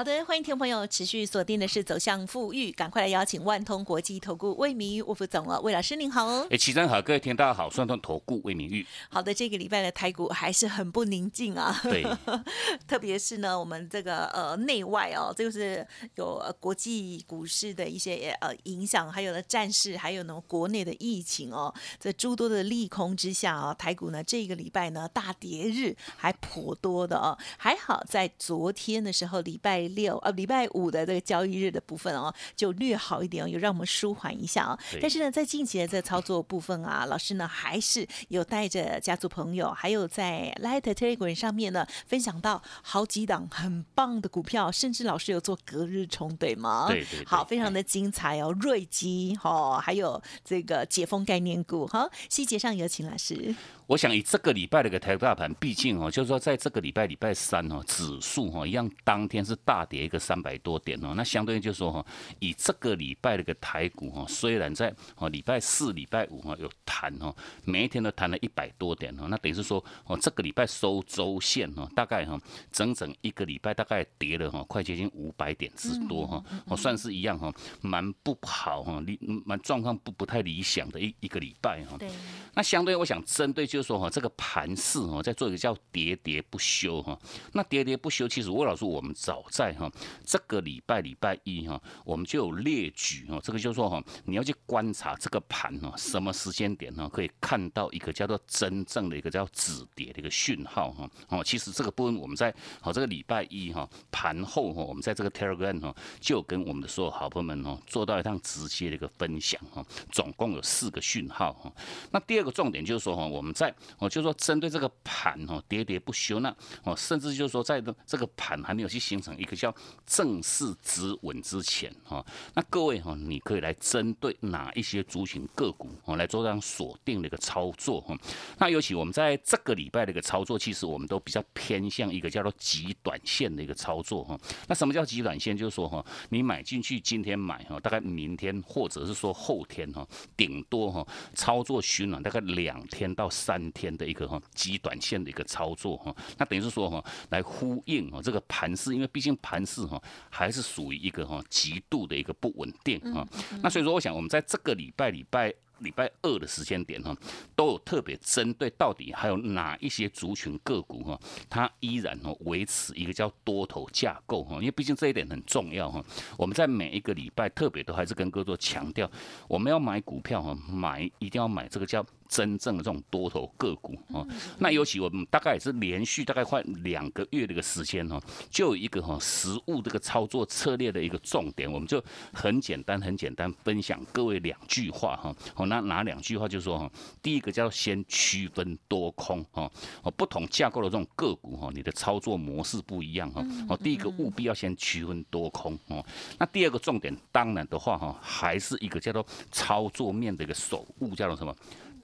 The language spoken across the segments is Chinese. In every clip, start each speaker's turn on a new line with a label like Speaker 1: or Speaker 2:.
Speaker 1: 好的，欢迎听众朋友持续锁定的是走向富裕，赶快来邀请万通国际投顾魏明玉魏副总了，魏老师您好哦。
Speaker 2: 哎，齐真好，各位听大家好，万通投顾魏明玉。
Speaker 1: 好的，这个礼拜的台股还是很不宁静啊。
Speaker 2: 对，
Speaker 1: 特别是呢，我们这个呃内外哦，这个是有呃国际股市的一些呃影响，还有呢战事，还有呢国内的疫情哦，在诸多的利空之下啊，台股呢这个礼拜呢大跌日还颇多的哦，还好在昨天的时候礼拜。六呃，礼拜五的这个交易日的部分哦，就略好一点哦，有让我们舒缓一下啊。但是呢，在近期的这个操作部分啊，老师呢还是有带着家族朋友，还有在 Light Telegram 上面呢分享到好几档很棒的股票，甚至老师有做隔日冲，对吗？
Speaker 2: 对对。
Speaker 1: 好，非常的精彩哦，瑞基哈，还有这个解封概念股哈，细节上有请老师。
Speaker 2: 我想以这个礼拜的一个台大盘，毕竟哦，就是说在这个礼拜礼拜三哦，指数哈一样当天是大跌一个三百多点哦，那相对于就是说哈，以这个礼拜的一个台股哈，虽然在哦礼拜四、礼拜五哈有弹哦，每一天都弹了一百多点哦，那等于是说哦这个礼拜收周线哦，大概哈整整一个礼拜大概跌了哈快接近五百点之多哈，哦算是一样哈，蛮不好哈，理蛮状况不不太理想的一一个礼拜哈。
Speaker 1: 对。
Speaker 2: 那相对我想针对就。就说哈，这个盘势哈，在做一个叫喋喋不休哈。那喋喋不休，其实魏老师我们早在哈这个礼拜礼拜一哈，我们就有列举哈。这个就说哈，你要去观察这个盘哈，什么时间点呢，可以看到一个叫做真正的一个叫止跌的一个讯号哈。哦，其实这个部分我们在好这个礼拜一哈盘后哈，我们在这个 Telegram 哈，就跟我们的所有好朋友们哦，做到一趟直接的一个分享哈。总共有四个讯号哈。那第二个重点就是说哈，我们在哦，就说针对这个盘哦，喋喋不休，那哦，甚至就是说，在这个盘还没有去形成一个叫正式止稳之前哈，那各位哈，你可以来针对哪一些族群个股哦，来做这样锁定的一个操作哈。那尤其我们在这个礼拜的一个操作，其实我们都比较偏向一个叫做极短线的一个操作哈。那什么叫极短线？就是说哈，你买进去今天买哈，大概明天或者是说后天哈，顶多哈操作循环大概两天到三。天的一个哈极短线的一个操作哈，那等于是说哈来呼应啊这个盘势，因为毕竟盘势哈还是属于一个哈极度的一个不稳定哈，那所以说我想我们在这个礼拜礼拜。礼拜二的时间点哈，都有特别针对到底还有哪一些族群个股哈，它依然哦维持一个叫多头架构哈，因为毕竟这一点很重要哈。我们在每一个礼拜特别都还是跟各位做强调，我们要买股票哈，买一定要买这个叫真正的这种多头个股哈。那尤其我们大概也是连续大概快两个月的一个时间哈，就有一个哈实物这个操作策略的一个重点，我们就很简单很简单分享各位两句话哈。那哪两句话就说哈，第一个叫先区分多空哈，哦不同架构的这种个股哈，你的操作模式不一样哈，哦第一个务必要先区分多空哦，那第二个重点当然的话哈，还是一个叫做操作面的一个守护，叫做什么？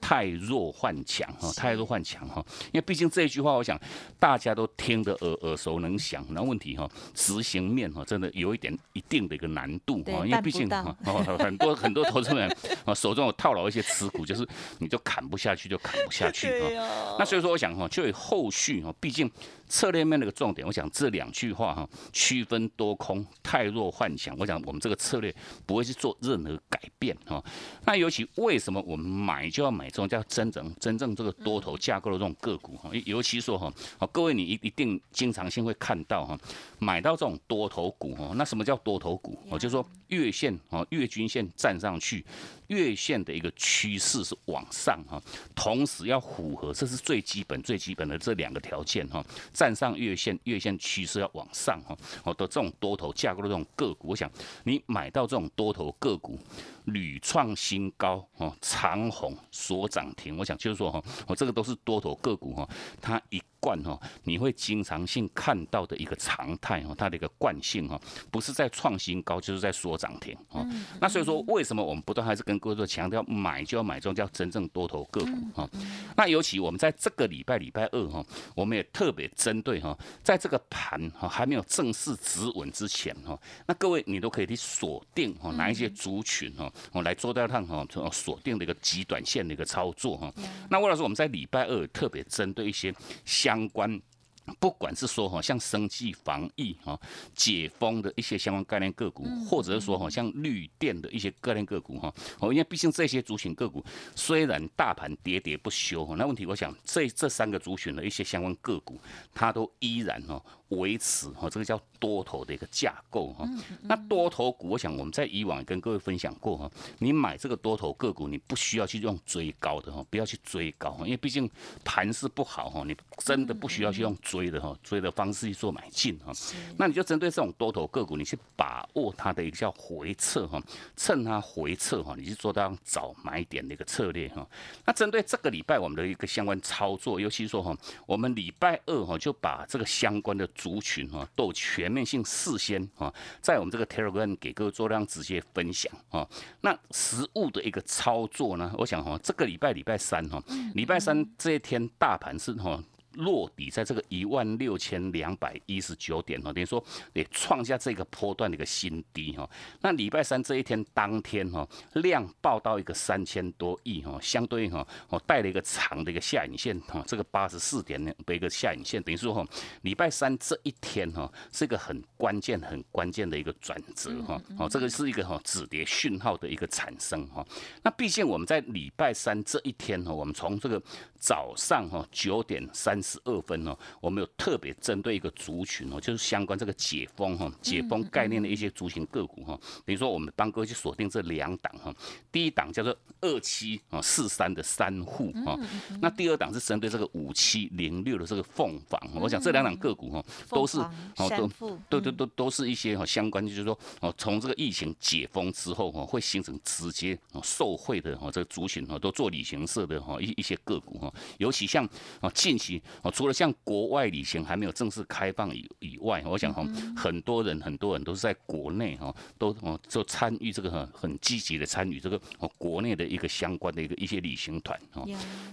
Speaker 2: 太弱换强哈，太弱换强哈，因为毕竟这一句话，我想大家都听得耳耳熟能详。那问题哈，执行面哈，真的有一点一定的一个难度哈，因为毕竟哈，很多 很多投资人啊手中有套牢一些持股，就是你就砍不下去，就砍不下去 哈。那所以说，我想哈，就以后续哈，毕竟。策略面的一个重点，我想这两句话哈，区分多空，太弱换强。我想我们这个策略不会去做任何改变哈。那尤其为什么我们买就要买这种叫真正真正这个多头架构的这种个股哈？尤其说哈，好各位你一一定经常性会看到哈，买到这种多头股哈。那什么叫多头股？哦就说月线哦，月均线站上去。月线的一个趋势是往上哈，同时要符合，这是最基本最基本的这两个条件哈，站上月线，月线趋势要往上哈，好的这种多头架构的这种个股，我想你买到这种多头个股屡创新高哦，长虹所涨停，我想就是说哈，我这个都是多头个股哈，它一。惯哈，你会经常性看到的一个常态哈，它的一个惯性哈，不是在创新高，就是在缩涨停啊。那所以说，为什么我们不断还是跟各位强调，买就要买这种叫真正多头个股哈？那尤其我们在这个礼拜礼拜二哈，我们也特别针对哈，在这个盘哈还没有正式止稳之前哈，那各位你都可以去锁定哈哪一些族群哈，我来做到趟哈锁定的一个极短线的一个操作哈。那魏老师，我们在礼拜二特别针对一些相关。不管是说哈，像生计防疫哈、解封的一些相关概念个股，或者是说哈，像绿电的一些概念个股哈，哦，因为毕竟这些族群个股虽然大盘喋喋不休哈，那问题我想这这三个族群的一些相关个股，它都依然哈。维持哈，这个叫多头的一个架构哈。那多头股，我想我们在以往跟各位分享过哈。你买这个多头个股，你不需要去用追高的哈，不要去追高哈，因为毕竟盘势不好哈，你真的不需要去用追的哈，追的方式去做买进哈。那你就针对这种多头个股，你去把握它的一个叫回撤哈，趁它回撤哈，你去做到早买点的一个策略哈。那针对这个礼拜我们的一个相关操作，尤其说哈，我们礼拜二哈就把这个相关的。族群哈都全面性事先哈，在我们这个 Telegram 给各位做这样直接分享哈。那实物的一个操作呢，我想哈，这个礼拜礼拜三哈，礼拜三这一天大盘是哈。落底在这个一万六千两百一十九点哈，等于说也创下这个波段的一个新低哈。那礼拜三这一天当天哈，量爆到一个三千多亿哈，相对应哈，我带了一个长的一个下影线哈，这个八十四点的一个下影线，等于说哈，礼拜三这一天哈，是一个很关键很关键的一个转折哈，哦，这个是一个哈止跌讯号的一个产生哈。那毕竟我们在礼拜三这一天哈，我们从这个早上哈九点三。十二分呢，我们有特别针对一个族群哦，就是相关这个解封哈、解封概念的一些族群个股哈。比如说，我们帮各位去锁定这两档哈。第一档叫做二七啊四三的三户哈，那第二档是针对这个五七零六的这个凤凰。我想这两档个股哈，都是
Speaker 1: 哦都
Speaker 2: 都都都都是一些哈相关，就是说哦，从这个疫情解封之后哈，会形成直接受惠的哈这个族群哈，都做旅行社的哈一一些个股哈，尤其像啊近期。啊，除了像国外旅行还没有正式开放以以外，我想哈，很多人很多人都是在国内哈，都哦就参与这个很很积极的参与这个哦国内的一个相关的一个一些旅行团哦。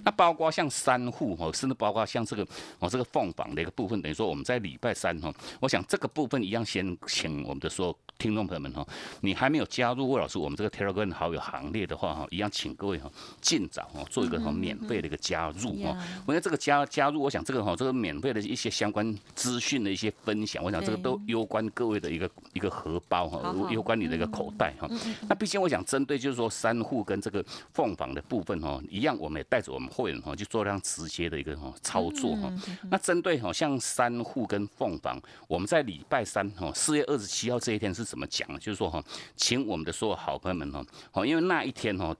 Speaker 2: 那包括像三户哦，甚至包括像这个哦这个凤凰的一个部分，等于说我们在礼拜三哈，我想这个部分一样先请我们的所有听众朋友们哈，你还没有加入魏老师我们这个 Telegram 好友行列的话哈，一样请各位哈尽早哈做一个哈免费的一个加入哈。我觉得这个加加入我。想这个哈，这个免费的一些相关资讯的一些分享，我想这个都攸关各位的一个一个荷包哈，攸关你的一个口袋哈。那毕竟我想针对就是说三户跟这个凤凰的部分哈，一样我们也带着我们会员哈去做这样直接的一个哈操作哈。那针对哈像三户跟凤凰，我们在礼拜三哈四月二十七号这一天是怎么讲？就是说哈，请我们的所有好朋友们哈，好，因为那一天哈。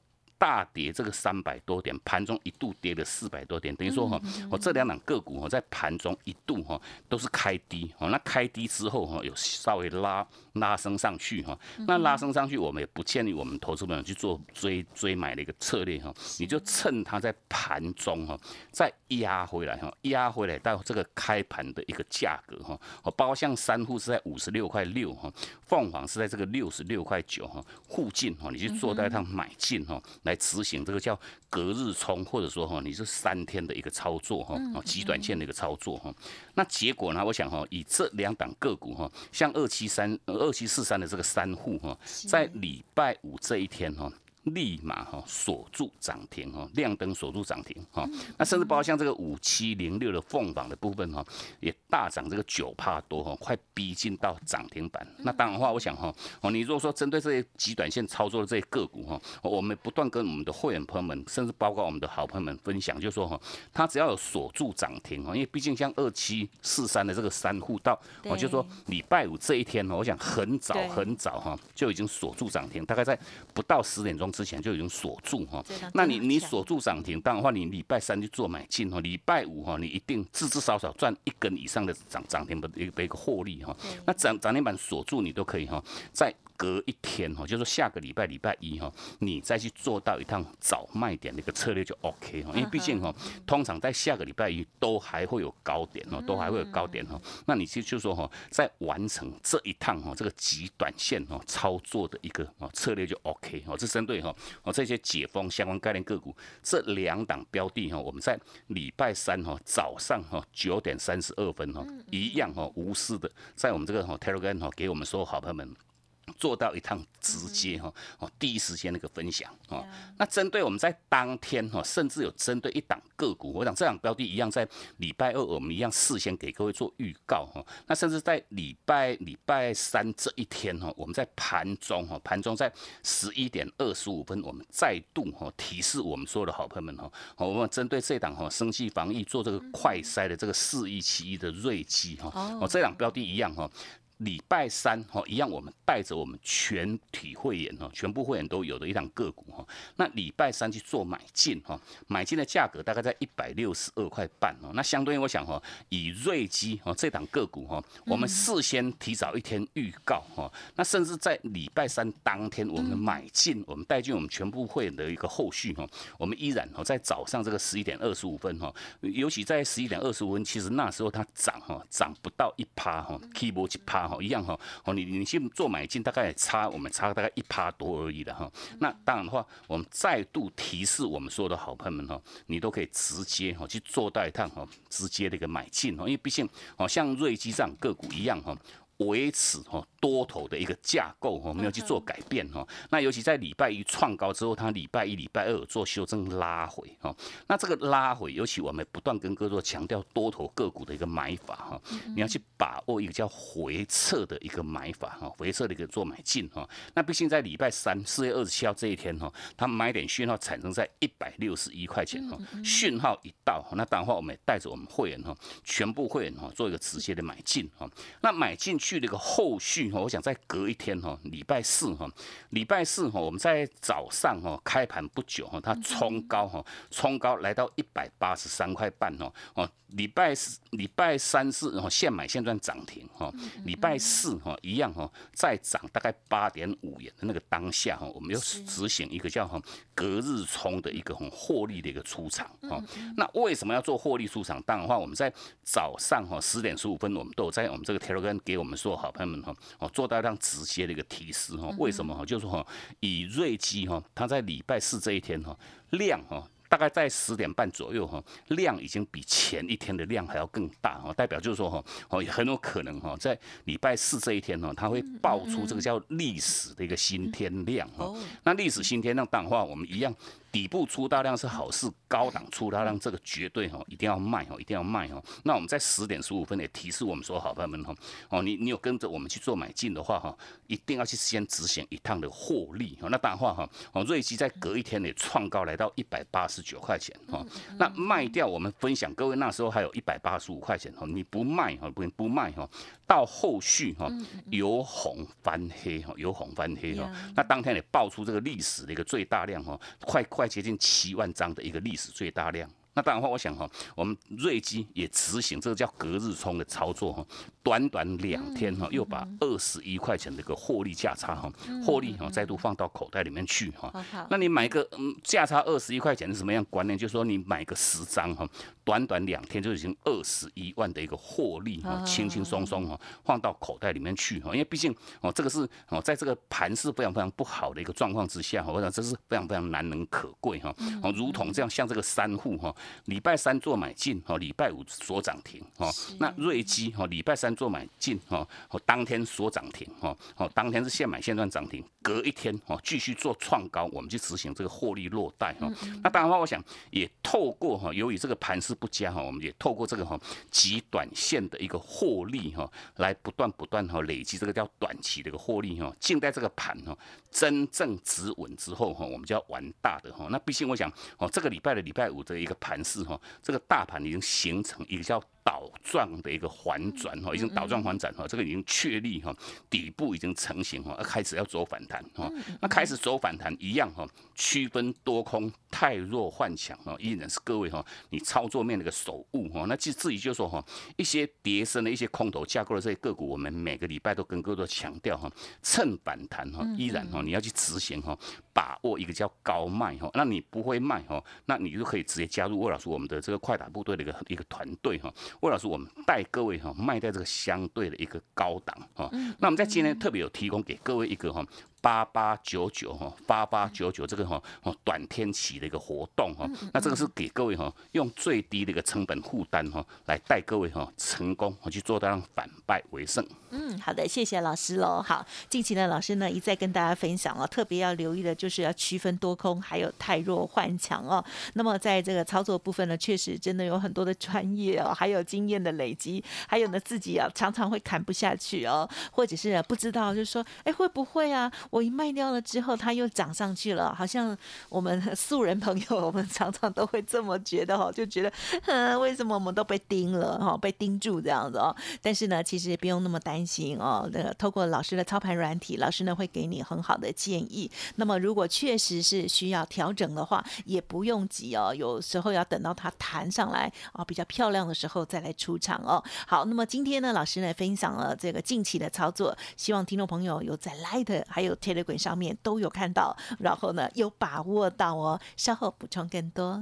Speaker 2: 大跌这个三百多点，盘中一度跌了四百多点，等于说哈，我这两档个股哈，在盘中一度哈都是开低，哦，那开低之后哈，有稍微拉拉升上去哈，那拉升上去，我们也不建议我们投资朋友去做追追买的一个策略哈，你就趁它在盘中哈再压回来哈，压回来到这个开盘的一个价格哈，哦，包括像三户是在五十六块六哈，凤凰是在这个六十六块九哈附近哈，你去做在它买进哈来。执行这个叫隔日冲，或者说哈，你是三天的一个操作哈，极短线的一个操作哈。那结果呢？我想哈，以这两档个股哈，像二七三、二七四三的这个三户哈，在礼拜五这一天哈。立马哈锁住涨停哈，亮灯锁住涨停哈。那甚至包括像这个五七零六的凤凰的部分哈，也大涨这个九帕多哈，快逼近到涨停板。那当然话，我想哈，哦，你如果说针对这些极短线操作的这些个股哈，我们不断跟我们的会员朋友们，甚至包括我们的好朋友们分享，就说哈，它只要有锁住涨停哈，因为毕竟像二七四三的这个三户到，我就说礼拜五这一天呢，我想很早很早哈就已经锁住涨停，大概在不到十点钟。之前就已经锁住哈，那你你锁住涨停，当然的话你礼拜三去做买进哦，礼拜五哈你一定至至少少赚一根以上的涨涨停的一个一个获利哈。那涨涨停板锁住你都可以哈，在隔一天哈，就是说下个礼拜礼拜一哈，你再去做到一趟早卖点的一个策略就 OK 哈，因为毕竟哈，通常在下个礼拜一都还会有高点哦，都还会有高点哈。那你就就说哈，在完成这一趟哈这个极短线哦操作的一个哦策略就 OK 哦，这针对哈哦这些解封相关概念个股这两档标的哈，我们在礼拜三哈早上哈九点三十二分哈一样哈无私的在我们这个哈 Telegram 哈给我们所有好朋友们。做到一趟直接哈哦第一时间那个分享哦，那针对我们在当天哈，甚至有针对一档个股，我想这档标的一样在礼拜二我们一样事先给各位做预告哈，那甚至在礼拜礼拜三这一天哈，我们在盘中哈盘中在十一点二十五分，我们再度哈提示我们所有的好朋友们哈，我们针对这档哈生计防疫做这个快筛的这个四一七一的瑞基哈，哦这档标的一样哈。礼拜三哈一样，我们带着我们全体会员哈，全部会员都有的一档个股哈。那礼拜三去做买进哈，买进的价格大概在一百六十二块半哦。那相对于我想哈，以瑞基哈这档个股哈，我们事先提早一天预告哈，那甚至在礼拜三当天我们买进，我们带进我们全部会员的一个后续哈，我们依然哈在早上这个十一点二十五分哈，尤其在十一点二十五分，其实那时候它涨哈，涨不到一趴哈，keyboard 一趴哈，一样哈，哦你你去做买进，大概也差我们差大概一趴多而已的哈。那当然的话，我们再度提示我们所有的好朋友们哈，你都可以直接哈去做到一趟哈，直接的一个买进哈，因为毕竟哦像瑞基这样个股一样哈。维持哈多头的一个架构哈，没有去做改变哈。那尤其在礼拜一创高之后，它礼拜一、礼拜二有做修正拉回哈。那这个拉回，尤其我们不断跟各位强调多头个股的一个买法哈，你要去把握一个叫回撤的一个买法哈，回撤的一个做买进哈。那毕竟在礼拜三四月二十七号这一天哈，它买点讯号产生在一百六十一块钱哈，讯号一到，那当然话我们也带着我们会员哈，全部会员哈做一个直接的买进哈。那买进去的一个后续哈，我想再隔一天哈，礼拜四哈，礼拜四哈，我们在早上哈开盘不久哈，它冲高哈，冲高来到一百八十三块半哦，哦，礼拜四礼拜三是哈现买现赚涨停哈，礼拜四哈一样哈，再涨大概八点五元的那个当下哈，我们要执行一个叫哈隔日冲的一个很获利的一个出场哦。那为什么要做获利出场？当然的话，我们在早上哈十点十五分，我们都有在我们这个 Telegram 给我们所有好朋友们哈，哦做到这样直接的一个提示哈。为什么哈？就是说哈，以瑞基哈，它在礼拜四这一天哈量哈。大概在十点半左右哈，量已经比前一天的量还要更大哈，代表就是说哈，哦也很有可能哈，在礼拜四这一天哈，它会爆出这个叫历史的一个新天量哈。那历史新天量当然话，我们一样底部出大量是好事，高档出大量这个绝对哈一定要卖哈，一定要卖哈。那我们在十点十五分也提示我们说，好朋友们哈，哦你你有跟着我们去做买进的话哈，一定要去先执行一趟的获利哈。那当然话哈，哦瑞基在隔一天也创高来到一百八十九块钱哈，那卖掉我们分享各位那时候还有一百八十五块钱哈，你不卖哈不不卖哈，到后续哈由红翻黑哈，由红翻黑哈，那当天也爆出这个历史的一个最大量哈，快快接近七万张的一个历史最大量。那当然话，我想哈，我们瑞基也执行这个叫隔日冲的操作哈，短短两天哈，又把二十一块钱的一个获利价差哈，获利哈再度放到口袋里面去哈。那你买个嗯价差二十一块钱是什么样观念？就是说你买个十张哈，短短两天就已经二十一万的一个获利哈，轻轻松松哈放到口袋里面去哈。因为毕竟哦这个是哦在这个盘势非常非常不好的一个状况之下，我想这是非常非常难能可贵哈。哦，如同这样像这个三户哈。礼拜三做买进，哈，礼拜五锁涨停，哈，那瑞基，哈，礼拜三做买进，哈，当天锁涨停，哈，好，当天是现买现赚涨停，隔一天，哈，继续做创高，我们去执行这个获利落袋，哈，那当然话，我想也透过哈，由于这个盘势不佳，哈，我们也透过这个哈极短线的一个获利，哈，来不断不断哈累积这个叫短期的一个获利，哈，静待这个盘哈真正止稳之后，哈，我们就要玩大的，哈，那毕竟我想，哦，这个礼拜的礼拜五的一个盘。盘势哈，这个大盘已经形成一个叫。倒状的一个反转哈，已经倒状反转哈，这个已经确立哈，底部已经成型哈，开始要走反弹哈，那开始走反弹一样哈，区分多空太弱换强哈，依然是各位哈，你操作面的一个手误哈，那至至于就说哈，一些叠升的一些空头架构的这些个股，我们每个礼拜都跟各位强调哈，趁反弹哈，依然哈，你要去执行哈，把握一个叫高卖哈，那你不会卖哈，那你就可以直接加入魏老师我们的这个快打部队的一个一个团队哈。魏老师，我们带各位哈卖在这个相对的一个高档哈，那我们在今天特别有提供给各位一个哈。八八九九哈，八八九九这个哈哦短天期的一个活动哈，那这个是给各位哈用最低的一个成本负担哈，来带各位哈成功去做到反败为胜。
Speaker 1: 嗯，好的，谢谢老师喽。好，近期呢，老师呢一再跟大家分享哦，特别要留意的就是要区分多空，还有太弱换强哦。那么在这个操作部分呢，确实真的有很多的专业哦，还有经验的累积，还有呢自己啊常常会砍不下去哦，或者是不知道，就是说，哎会不会啊？我一卖掉了之后，它又涨上去了，好像我们 素人朋友，我们常常都会这么觉得哈，就觉得，嗯，为什么我们都被盯了哈，被盯住这样子哦？但是呢，其实不用那么担心哦。那个透过老师的操盘软体，老师呢会给你很好的建议。那么如果确实是需要调整的话，也不用急哦，有时候要等到它弹上来啊比较漂亮的时候再来出场哦。好，那么今天呢，老师呢分享了这个近期的操作，希望听众朋友有在 Light 还有。Telegram 上面都有看到，然后呢有把握到哦。稍后补充更多。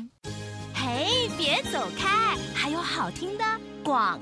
Speaker 1: 嘿，别走开，还有好听的广。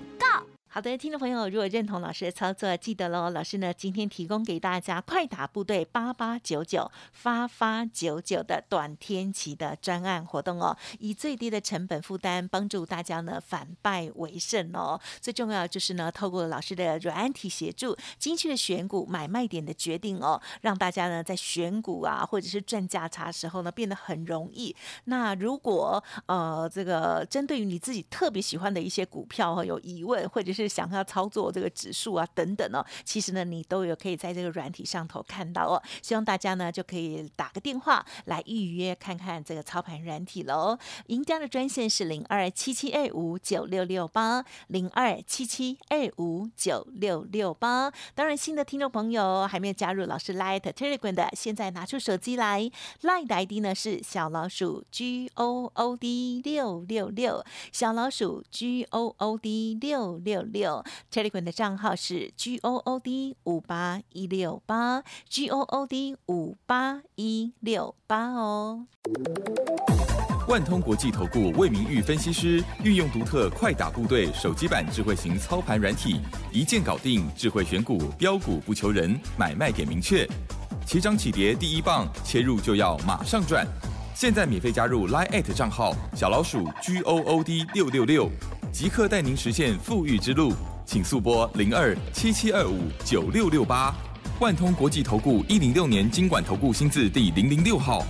Speaker 1: 好的，听众朋友，如果认同老师的操作，记得喽。老师呢，今天提供给大家快打部队八八九九发发九九的短天期的专案活动哦，以最低的成本负担，帮助大家呢反败为胜哦。最重要就是呢，透过老师的软体协助，精确的选股买卖点的决定哦，让大家呢在选股啊，或者是赚价差时候呢，变得很容易。那如果呃这个针对于你自己特别喜欢的一些股票哈，有疑问或者是是想要操作这个指数啊等等哦，其实呢你都有可以在这个软体上头看到哦。希望大家呢就可以打个电话来预约看看这个操盘软体喽。赢家的专线是零二七七二五九六六八零二七七二五九六六八。当然，新的听众朋友还没有加入老师 Light Telegram 的，现在拿出手机来，Light 的 ID 呢是小老鼠 G O O D 六六六，小老鼠 G O O D 六六。六 Telegram 的账号是 G O O D 五八一六八 G O O D 五八一六八哦。
Speaker 3: 万通国际投顾魏明玉分析师运用独特快打部队手机版智慧型操盘软体，一键搞定智慧选股标股不求人，买卖点明确，起涨起跌第一棒，切入就要马上赚。现在免费加入 Line 账号小老鼠 G O O D 六六六。即刻带您实现富裕之路，请速拨零二七七二五九六六八，万通国际投顾一零六年经管投顾新字第零零六号。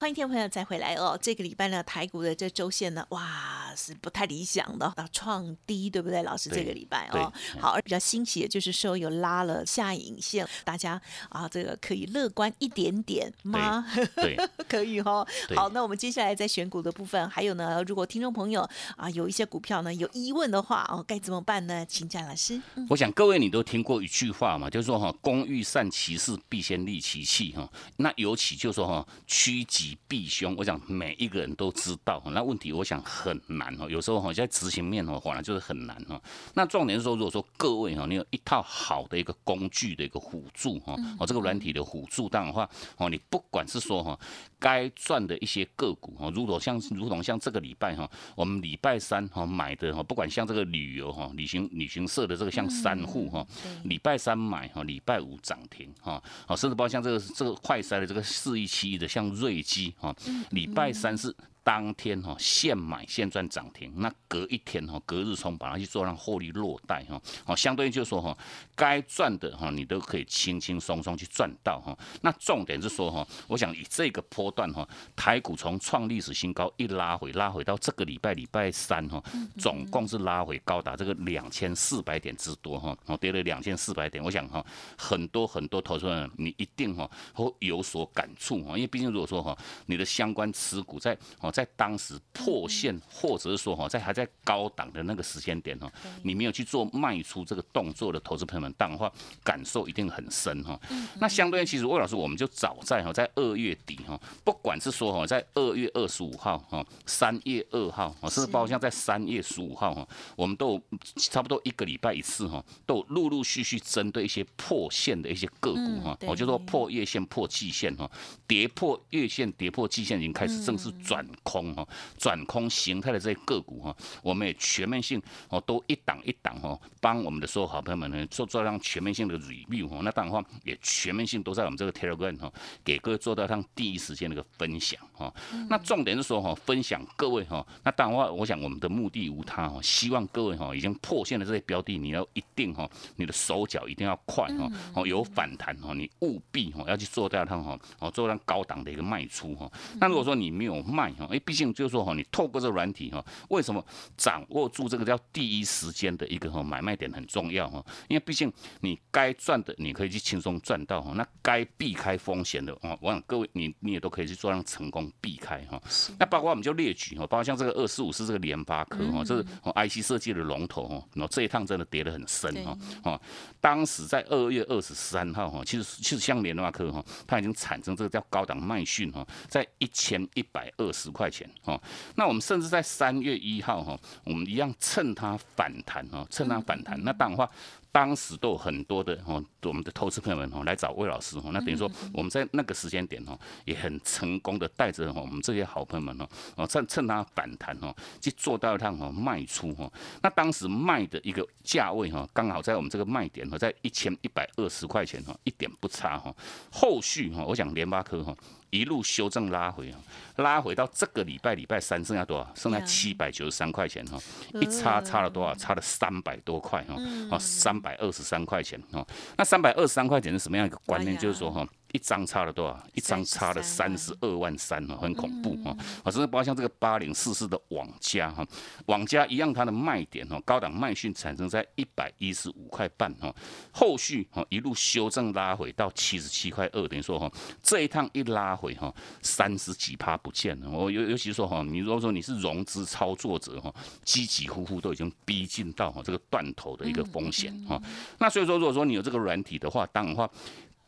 Speaker 1: 欢迎听众朋友再回来哦。这个礼拜呢，台股的这周线呢，哇，是不太理想的，啊创低，对不对？老师，这个礼拜哦，好，而比较欣喜的就是说有拉了下影线，大家啊，这个可以乐观一点点吗？
Speaker 2: 对，
Speaker 1: 可以哈。好，那我们接下来在选股的部分，还有呢，如果听众朋友啊有一些股票呢有疑问的话哦，该怎么办呢？请教老师。
Speaker 2: 我想各位你都听过一句话嘛，就是说哈，工欲善其事，必先利其器哈。那尤其就说哈，趋吉。避凶，我想每一个人都知道。那问题我想很难哦，有时候哈在执行面哦，反而就是很难哦。那重点是说，如果说各位哈，你有一套好的一个工具的一个辅助哈，哦这个软体的辅助，当然话哦，你不管是说哈，该赚的一些个股哦，如果像如同像这个礼拜哈，我们礼拜三哈买的哈，不管像这个旅游哈，旅行旅行社的这个像三户哈，礼拜三买哈，礼拜五涨停哈，哦甚至包括像这个这个快筛的这个四一七的像瑞基。哈，礼拜三是。当天哈现买现赚涨停，那隔一天哈隔日冲把它去做让获利落袋哈，好相对于就说哈该赚的哈你都可以轻轻松松去赚到哈。那重点是说哈，我想以这个波段哈台股从创历史新高一拉回拉回到这个礼拜礼拜三哈，总共是拉回高达这个两千四百点之多哈，哦跌了两千四百点。我想哈很多很多投资人你一定哈会有所感触哈，因为毕竟如果说哈你的相关持股在哦在在当时破线，或者是说哈，在还在高档的那个时间点哈，你没有去做卖出这个动作的投资朋友们，当然话感受一定很深哈。那相对其实魏老师，我们就早在哈，在二月底哈，不管是说哈，在二月二十五号哈，三月二号，甚至包括像在三月十五号哈，我们都差不多一个礼拜一次哈，都陆陆续续针对一些破线的一些个股哈，我就说破月线、破季线哈，跌破月线、跌破季线已经开始正式转空哈，转空形态的这些个股哈，我们也全面性哦，都一档一档哈，帮我们的所有好朋友们呢做做让全面性的 review 哈，那当然话也全面性都在我们这个 Telegram 哈，给各位做到上第一时间的一个分享哈。那重点是说哈，分享各位哈，那当然话，我想我们的目的无他哈，希望各位哈已经破线的这些标的，你要一定哈，你的手脚一定要快哈，哦有反弹哈，你务必哈要去做掉它哈，哦做到高档的一个卖出哈。那如果说你没有卖哈，哎，毕竟就是说哈，你透过这个软体哈，为什么掌握住这个叫第一时间的一个哈买卖点很重要哈？因为毕竟你该赚的你可以去轻松赚到哈，那该避开风险的哦，我想各位你你也都可以去做让成功避开哈。那包括我们就列举哈，包括像这个二四五是这个联发科哈，这是 IC 设计的龙头哈，然后这一趟真的跌得很深哈。哦，当时在二月二十三号哈，其实其实像联发科哈，它已经产生这个叫高档卖讯哈，在一千一百二十块钱哦。那我们甚至在三月一号哈，我们一样趁它反弹哦，趁它反弹，那当然话。当时都有很多的哦，我们的投资朋友们哦来找魏老师哦，那等于说我们在那个时间点哦，也很成功的带着我们这些好朋友们哦，哦趁趁它反弹哦，去做到一趟哦卖出哦。那当时卖的一个价位哈，刚好在我们这个卖点哦，在一千一百二十块钱哦，一点不差哈。后续哈，我想联发科哈。一路修正拉回啊，拉回到这个礼拜礼拜三剩下多少？剩下七百九十三块钱哈，一差差了多少？差了三百多块哈，哦，三百二十三块钱哦。那三百二十三块钱是什么样一个观念？就是说哈。一张差了多少？一张差了三十二万三哦，很恐怖哦。啊，甚至包括像这个八零四四的网家哈，网家一样，它的卖点哦，高档卖讯产生在一百一十五块半哈，后续哈一路修正拉回到七十七块二，等于说哈这一趟一拉回哈三十几趴不见了。我尤尤其说哈，你如果说你是融资操作者哈，几几乎乎都已经逼近到哈这个断头的一个风险哈。那所以说，如果说你有这个软体的话，当然话。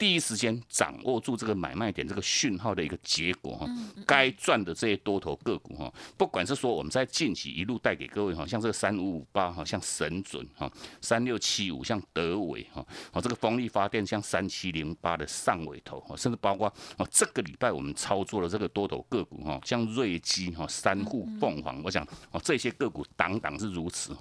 Speaker 2: 第一时间掌握住这个买卖点、这个讯号的一个结果哈，该赚的这些多头个股哈，不管是说我们在近期一路带给各位哈，像这个三五五八哈，像神准哈，三六七五像德伟哈，哦这个风力发电像三七零八的上尾头哈，甚至包括哦这个礼拜我们操作的这个多头个股哈，像瑞基哈、三户凤凰，我想哦这些个股档档是如此。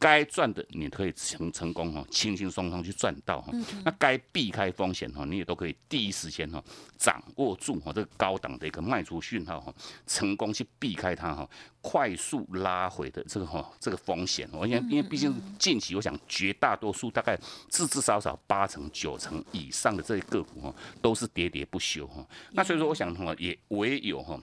Speaker 2: 该赚的你可以成成功哈，轻轻松松去赚到哈。那该避开风险哈，你也都可以第一时间哈掌握住哈这个高档的一个卖出讯号哈，成功去避开它哈，快速拉回的这个哈这个风险。我想，因为毕竟近期我想绝大多数大概至至少少八成九成以上的这些个股哈都是喋喋不休哈。那所以说我想哈也唯有哈。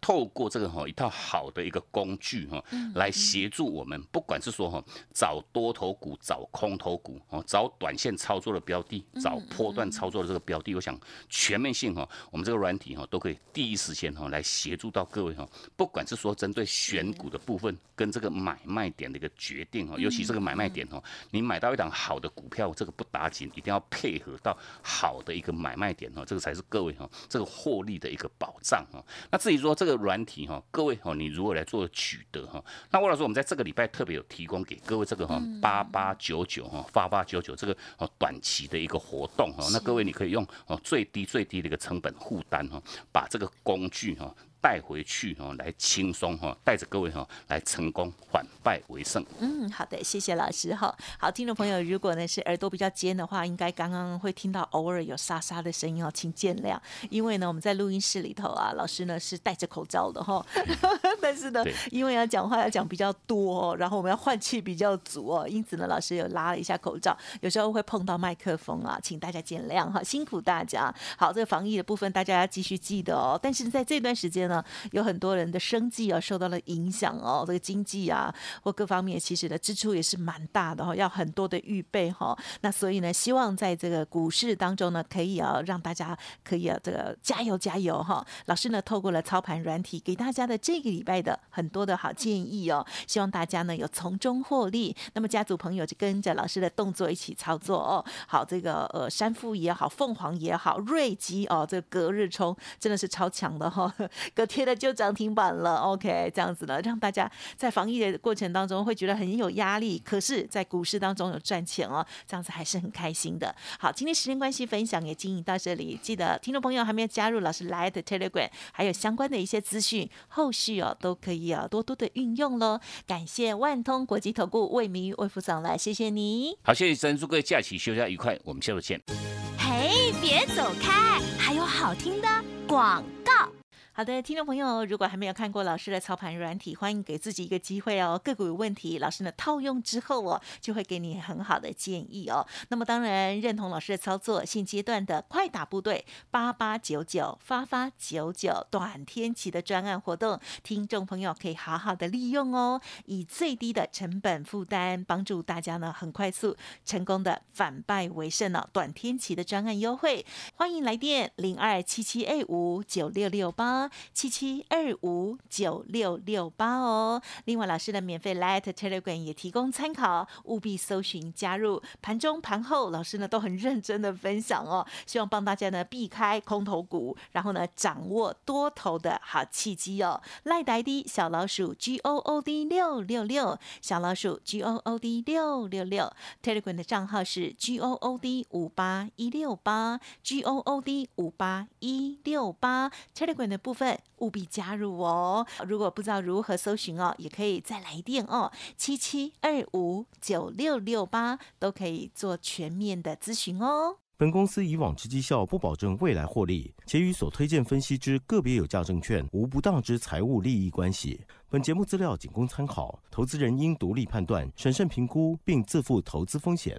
Speaker 2: 透过这个哈一套好的一个工具哈，来协助我们，不管是说哈找多头股、找空头股哦，找短线操作的标的、找波段操作的这个标的，我想全面性哈，我们这个软体哈都可以第一时间哈来协助到各位哈，不管是说针对选股的部分跟这个买卖点的一个决定哈，尤其这个买卖点哈，你买到一档好的股票，这个不打紧，一定要配合到好的一个买卖点哈，这个才是各位哈这个获利的一个保障哈。那至于说这个。软体哈，各位哈，你如果来做取得哈，那魏老师，我们在这个礼拜特别有提供给各位这个哈八八九九哈八八九九这个哦短期的一个活动哈，那各位你可以用哦最低最低的一个成本负担哈，把这个工具哈。带回去哦，来轻松哈，带着各位哈，来成功反败为胜。
Speaker 1: 嗯，好的，谢谢老师哈。好，听众朋友，如果呢是耳朵比较尖的话，应该刚刚会听到偶尔有沙沙的声音哦，请见谅。因为呢，我们在录音室里头啊，老师呢是戴着口罩的哈。但是呢，因为要讲话要讲比较多，然后我们要换气比较足哦，因此呢，老师有拉了一下口罩，有时候会碰到麦克风啊，请大家见谅哈，辛苦大家。好，这个防疫的部分大家要继续记得哦。但是在这段时间。呢，有很多人的生计啊受到了影响哦，这个经济啊或各方面其实的支出也是蛮大的哈，要很多的预备哈。那所以呢，希望在这个股市当中呢，可以啊让大家可以啊这个加油加油哈。老师呢透过了操盘软体给大家的这个礼拜的很多的好建议哦，希望大家呢有从中获利。那么家族朋友就跟着老师的动作一起操作哦。好，这个呃山富也好，凤凰也好，瑞吉哦，这个隔日冲真的是超强的哈，隔天的就涨停板了。OK，这样子呢，让大家在防疫的过程当中会觉得很有压力，可是，在股市当中有赚钱哦，这样子还是很开心的。好，今天时间关系，分享也经营到这里。记得听众朋友还没有加入老师来的 Telegram，还有相关的一些资讯，后续哦都可以啊多多的运用喽。感谢万通国际投顾魏明玉魏副总来，谢谢你。
Speaker 2: 好，谢谢珍，祝各位假期休假愉快，我们下周见。
Speaker 4: 嘿，别走开，还有好听的广告。
Speaker 1: 好的，听众朋友，如果还没有看过老师的操盘软体，欢迎给自己一个机会哦。个股有问题，老师呢套用之后哦，就会给你很好的建议哦。那么当然认同老师的操作，现阶段的快打部队八八九九发发九九短天期的专案活动，听众朋友可以好好的利用哦，以最低的成本负担，帮助大家呢很快速成功的反败为胜哦。短天期的专案优惠，欢迎来电零二七七 A 五九六六八。七七二五九六六八哦。另外，老师的免费 Light Telegram 也提供参考，务必搜寻加入。盘中盘后，老师呢都很认真的分享哦，希望帮大家呢避开空头股，然后呢掌握多头的好契机哦。赖呆的小老鼠 G O O D 六六六，小老鼠 G O O D 六六六。Telegram 的账号是 G O O D 五八一六八 G O O D 五八一六八。Telegram 的部分。务必加入哦！如果不知道如何搜寻哦，也可以再来电哦，七七二五九六六八都可以做全面的咨询哦。
Speaker 5: 本公司以往之绩效不保证未来获利，且与所推荐分析之个别有价证券无不当之财务利益关系。本节目资料仅供参考，投资人应独立判断、审慎评估，并自负投资风险。